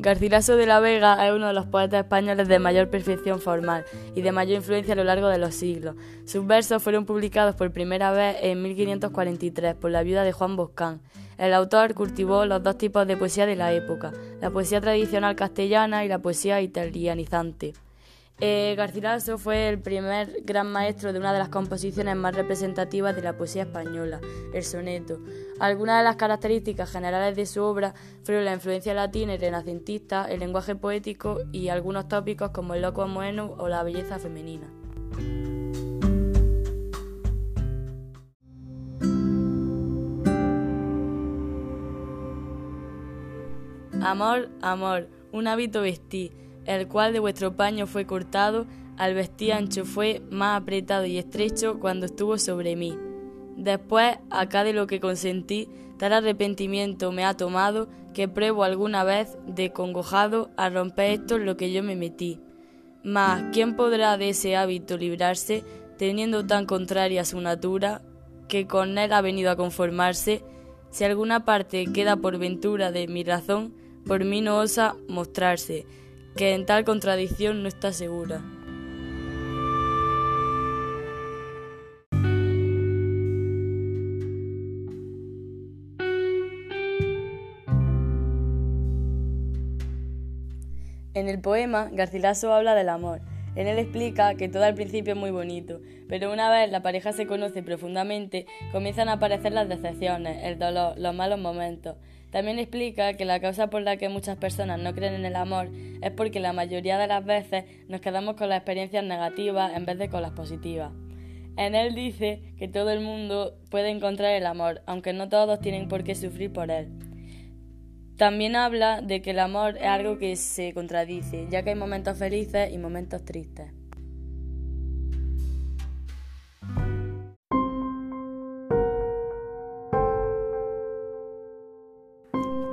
Garcilaso de la Vega es uno de los poetas españoles de mayor perfección formal y de mayor influencia a lo largo de los siglos. Sus versos fueron publicados por primera vez en 1543 por la viuda de Juan Boscán. El autor cultivó los dos tipos de poesía de la época, la poesía tradicional castellana y la poesía italianizante. Eh, Garcilaso fue el primer gran maestro de una de las composiciones más representativas de la poesía española, el soneto. Algunas de las características generales de su obra fueron la influencia latina y renacentista, el lenguaje poético y algunos tópicos como el loco amoeno o la belleza femenina. Amor, amor, un hábito vestí el cual de vuestro paño fue cortado, al vestir ancho fue más apretado y estrecho cuando estuvo sobre mí. Después, acá de lo que consentí, tal arrepentimiento me ha tomado que pruebo alguna vez de congojado a romper esto lo que yo me metí. Mas, ¿quién podrá de ese hábito librarse, teniendo tan contraria su natura, que con él ha venido a conformarse? Si alguna parte queda por ventura de mi razón, por mí no osa mostrarse, que en tal contradicción no está segura. En el poema, Garcilaso habla del amor. En él explica que todo al principio es muy bonito, pero una vez la pareja se conoce profundamente, comienzan a aparecer las decepciones, el dolor, los malos momentos. También explica que la causa por la que muchas personas no creen en el amor es porque la mayoría de las veces nos quedamos con las experiencias negativas en vez de con las positivas. En él dice que todo el mundo puede encontrar el amor, aunque no todos tienen por qué sufrir por él. También habla de que el amor es algo que se contradice, ya que hay momentos felices y momentos tristes.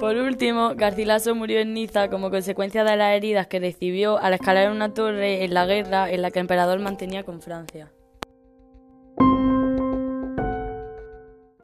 Por último, Garcilaso murió en Niza como consecuencia de las heridas que recibió al escalar una torre en la guerra en la que el emperador mantenía con Francia.